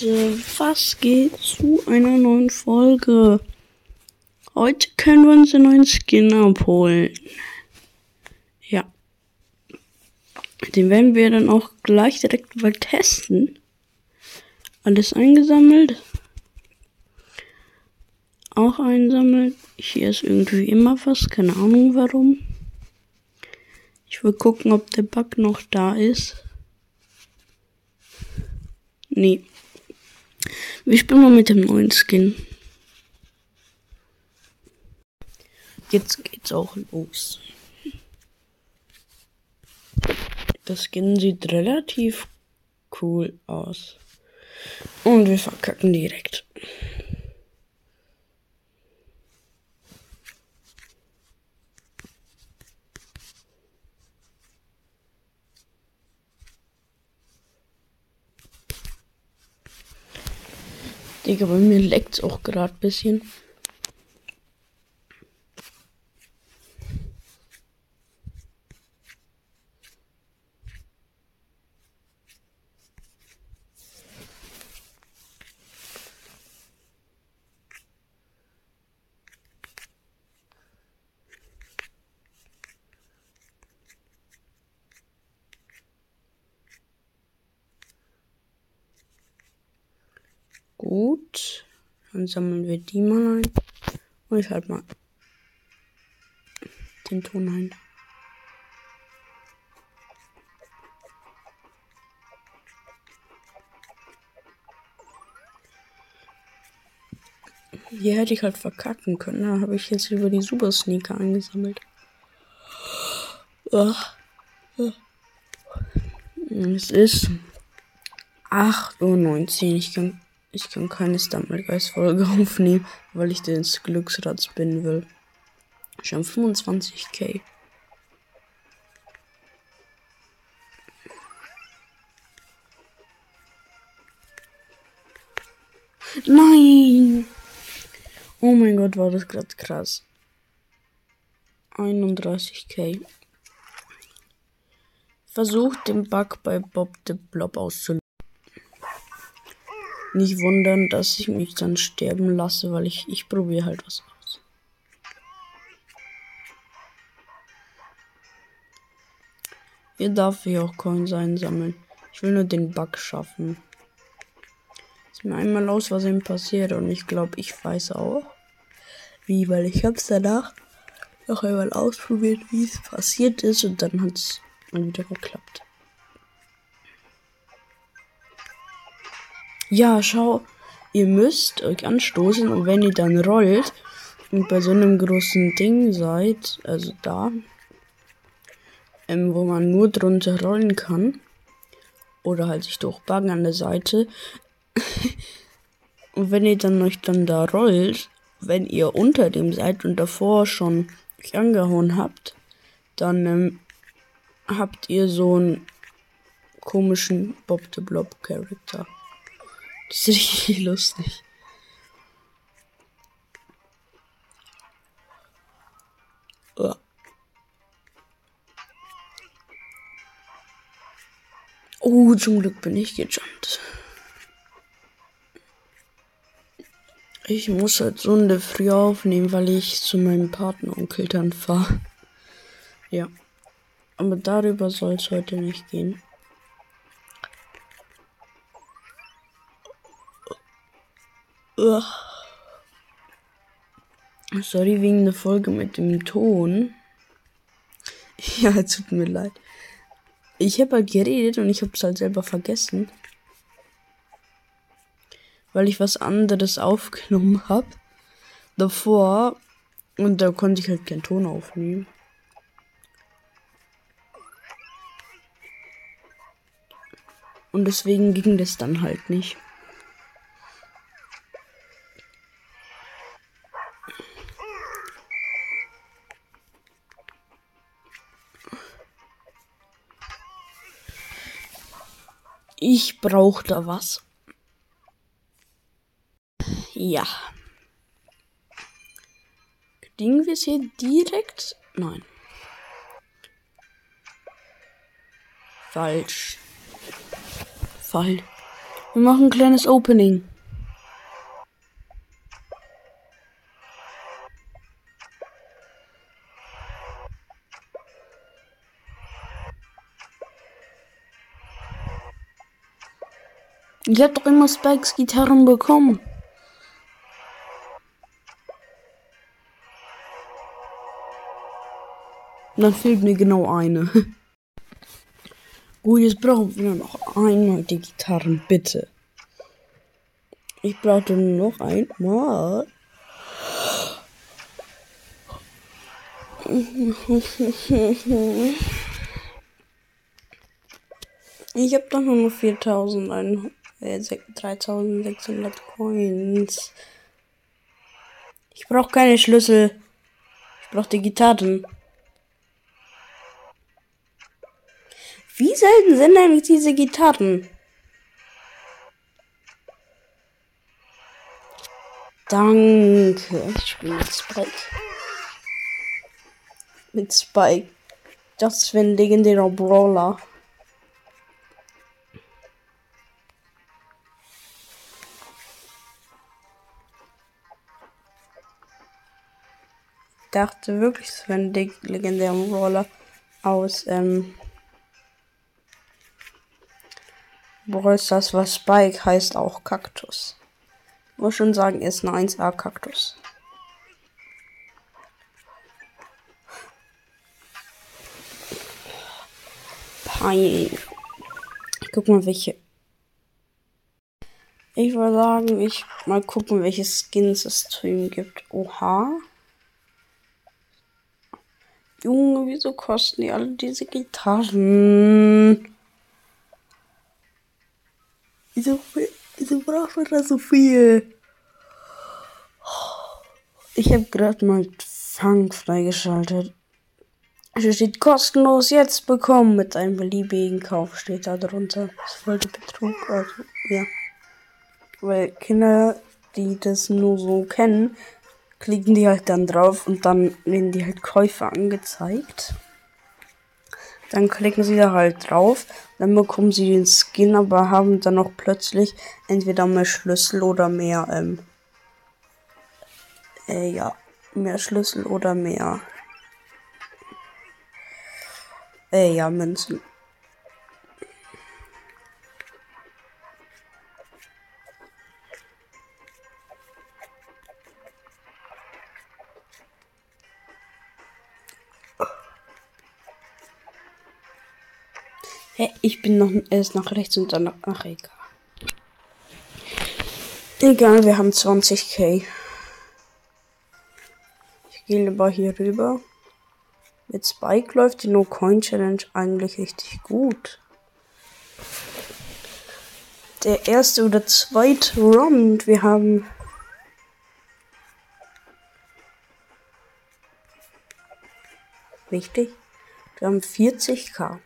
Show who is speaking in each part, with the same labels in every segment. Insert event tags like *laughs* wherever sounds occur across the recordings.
Speaker 1: Leute, was geht zu einer neuen Folge? Heute können wir uns einen neuen Skin abholen. Ja. Den werden wir dann auch gleich direkt mal testen. Alles eingesammelt. Auch einsammeln. Hier ist irgendwie immer was, keine Ahnung warum. Ich will gucken, ob der Bug noch da ist. Nee. Wir spielen mal mit dem neuen Skin. Jetzt geht's auch los. Das Skin sieht relativ cool aus. Und wir verkacken direkt. Digga, bei mir leckt's auch gerade ein bisschen. Gut. Dann sammeln wir die mal ein. Und ich halt mal den Ton ein. Hier hätte ich halt verkacken können. Da habe ich jetzt über die Super Sneaker eingesammelt. Es ist 8.19 Uhr. Ich kann ich kann keine Stuntmelgeist-Folge *laughs* aufnehmen, weil ich ins Glücksrad spinnen will. Schon 25k. Nein! Oh mein Gott, war das gerade krass. 31k. Versucht den Bug bei Bob the Blob auszulösen. Nicht wundern, dass ich mich dann sterben lasse, weil ich, ich probiere halt was aus. Hier darf ich auch Coins einsammeln. Ich will nur den Bug schaffen. Ist mir einmal aus Versehen passiert und ich glaube, ich weiß auch, wie, weil ich hab's danach noch einmal ausprobiert, wie es passiert ist und dann hat's mal wieder geklappt. Ja, schau, ihr müsst euch anstoßen und wenn ihr dann rollt und bei so einem großen Ding seid, also da, ähm, wo man nur drunter rollen kann, oder halt sich durchbuggen an der Seite, *laughs* und wenn ihr dann euch dann da rollt, wenn ihr unter dem seid und davor schon euch angehauen habt, dann ähm, habt ihr so einen komischen Bob the Blob Charakter. Das ist richtig *laughs* lustig. Oh. zum Glück bin ich gejumpt. Ich muss halt so eine früh aufnehmen, weil ich zu meinem Patenonkel dann fahre. Ja. Aber darüber soll es heute nicht gehen. Sorry wegen der Folge mit dem Ton. *laughs* Ja, tut mir leid. Ich habe halt geredet und ich habe es halt selber vergessen. Weil ich was anderes aufgenommen *laughs* habe. Davor. Und da konnte ich halt keinen Ton aufnehmen. Und deswegen ging das dann halt nicht. Ich brauche da was. Ja. Kriegen wir es hier direkt? Nein. Falsch. Fall. Wir machen ein kleines Opening. Ich hab doch immer Spikes Gitarren bekommen. Und dann fehlt mir genau eine. *laughs* Gut, jetzt brauchen wir noch einmal die Gitarren, bitte. Ich brauche nur noch einmal. *laughs* Ich habe doch nur noch 4100 äh, 3600 Coins. Ich brauche keine Schlüssel. Ich brauche die Gitarren. Wie selten sind eigentlich diese Gitarren? Danke. Ich spiele mit Spike. Mit Spike. Das ist ein legendärer Brawler. Dachte wirklich, es wäre ein legendärer Brawler aus ähm, Brawl Stars, was Spike heißt auch Kaktus. Muss schon sagen, er ist ein 1A Kaktus. Pein. Ich guck mal, welche. Ich würde sagen, ich mal gucken, welche Skins es drüben gibt. Oha. Junge, wieso kosten die alle diese Gitarren? Wieso, wieso braucht man da so viel? Ich habe gerade mal Fang freigeschaltet. Hier steht kostenlos jetzt bekommen mit einem beliebigen Kauf steht da drunter. Das wollte Betrug, also ja. Weil Kinder, die das nur so kennen, klicken die halt dann drauf und dann werden die halt Käufe angezeigt. Dann klicken sie da halt drauf, dann bekommen sie den Skin, aber haben dann auch plötzlich entweder mehr Schlüssel oder mehr, ähm, äh, ja, mehr Schlüssel oder mehr, äh, ja, Münzen. Hä, ich bin noch erst nach rechts und dann nach, nach egal. Wir haben 20k. Ich gehe lieber hier rüber. Mit Spike läuft die No-Coin-Challenge eigentlich richtig gut. Der erste oder zweite Run wir haben Richtig. Wir haben 40k.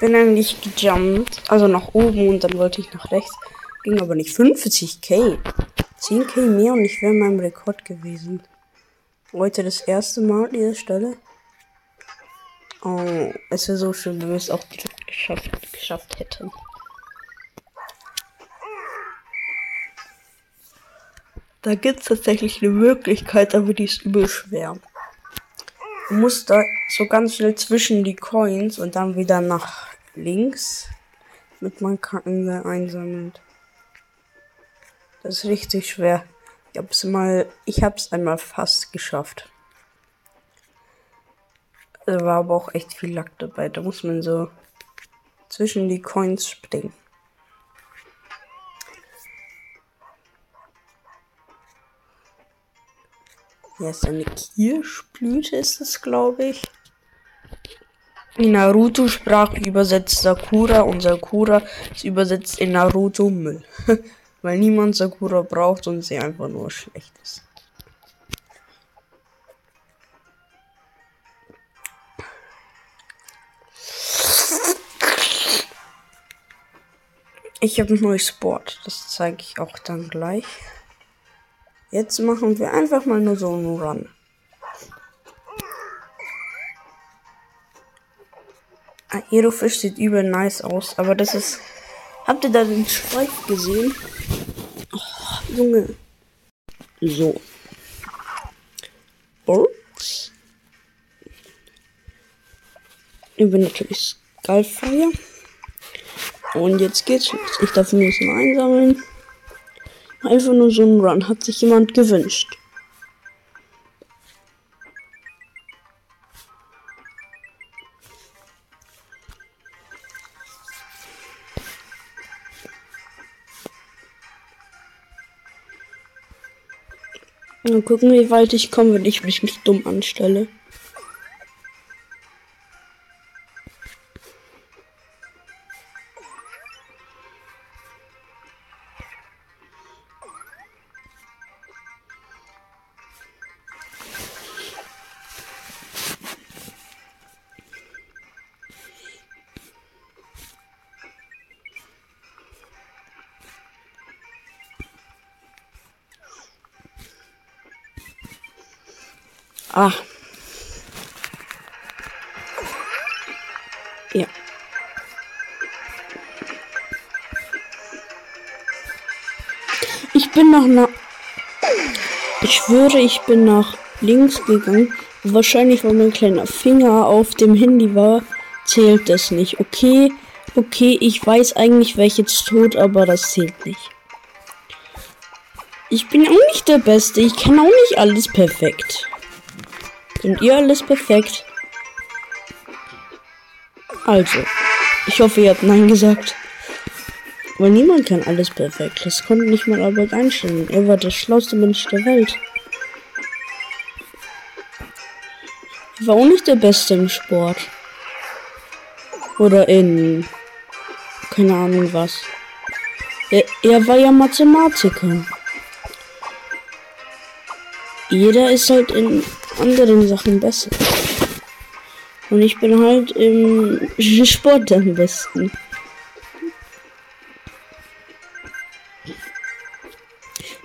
Speaker 1: Bin eigentlich gejumpt, also nach oben und dann wollte ich nach rechts. Ging aber nicht 50k. 10k mehr und ich wäre meinem Rekord gewesen. Heute das erste Mal an dieser Stelle. Oh, es wäre so schön, wenn wir es auch direkt geschafft, geschafft hätten. Da gibt es tatsächlich eine Möglichkeit, aber die ist übel schwer. Du musst da so ganz schnell zwischen die Coins und dann wieder nach links mit meinem Krankenwehr einsammelt. Das ist richtig schwer. Ich hab's mal, ich hab's einmal fast geschafft. Da war aber auch echt viel Lack dabei. Da muss man so zwischen die Coins springen. Hier ist eine Kirschblüte, ist es, glaube ich. In Naruto-Sprache übersetzt Sakura und Sakura ist übersetzt in Naruto Müll. *laughs* Weil niemand Sakura braucht und sie einfach nur schlecht ist. Ich habe ein neues Board, das zeige ich auch dann gleich. Jetzt machen wir einfach mal nur so einen Run. Aerofisch sieht übel nice aus, aber das ist. Habt ihr da den Schweif gesehen? Oh, Junge. So. Birds. Ich bin natürlich Skullfire. Und jetzt geht's los. Ich darf ein bisschen einsammeln. Einfach nur so ein Run. Hat sich jemand gewünscht. Mal gucken, wie weit ich komme, wenn ich mich nicht dumm anstelle. Ah. Ja. Ich bin nach na Ich schwöre, ich bin nach links gegangen. Wahrscheinlich, weil mein kleiner Finger auf dem Handy war, zählt das nicht. Okay, okay, ich weiß eigentlich, wer jetzt tot, aber das zählt nicht. Ich bin auch nicht der Beste. Ich kann auch nicht alles perfekt. Sind ihr alles perfekt? Also, ich hoffe, ihr habt Nein gesagt. Weil niemand kann alles perfekt. Das konnte nicht mal Albert Einstein. Er war der schlauste Mensch der Welt. Er war auch nicht der Beste im Sport. Oder in. Keine Ahnung was. Er, er war ja Mathematiker. Jeder ist halt in anderen Sachen besser. Und ich bin halt im *laughs* Sport am besten.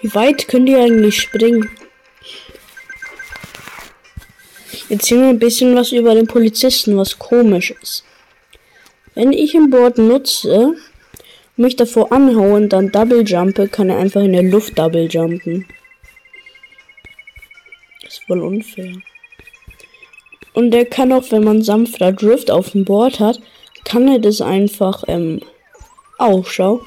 Speaker 1: Wie weit könnt ihr eigentlich springen? Erzähl mir ein bisschen was über den Polizisten, was komisch ist. Wenn ich ein Board nutze, mich davor anhauen, dann Double Jumpe, kann er einfach in der Luft Double Jumpen ist voll unfair. Und der kann auch, wenn man sanfter Drift auf dem Board hat, kann er das einfach, ähm, auch, schau.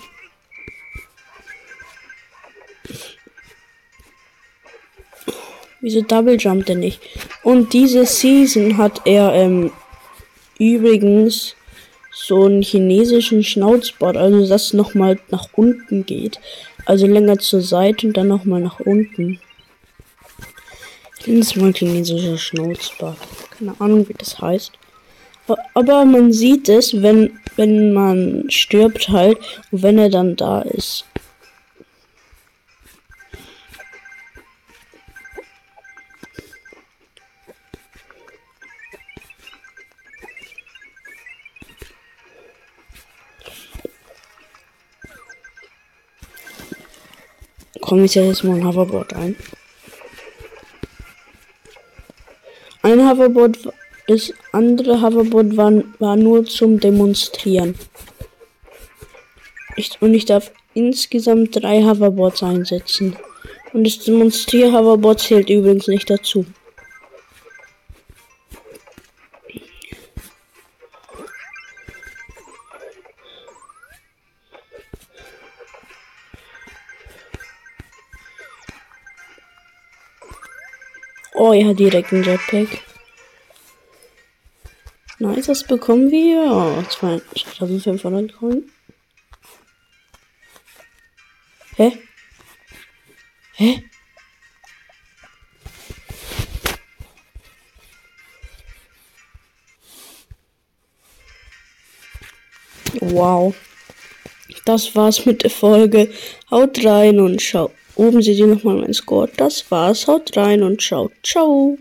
Speaker 1: Wieso Double Jump denn nicht? Und diese Season hat er, ähm, übrigens so einen chinesischen Schnauzbart, also das nochmal nach unten geht. Also länger zur Seite und dann nochmal nach unten. Das mal chinesischer Schnauzbart. Keine Ahnung, wie das heißt. Aber man sieht es, wenn, wenn man stirbt halt und wenn er dann da ist. Komme ich jetzt mal ein Hoverboard ein. Ein Hoverboard, das andere Hoverboard war, war nur zum Demonstrieren. Ich, und ich darf insgesamt drei Hoverboards einsetzen. Und das Demonstrier-Hoverboard zählt übrigens nicht dazu. Oh ja, direkt ein Jetpack. Nice, das bekommen wir. 2500 Coin. Hä? Hä? Wow. Das war's mit der Folge. Haut rein und schaut. Oben seht ihr nochmal mein Score. Das war's. Haut rein und schaut. Ciao.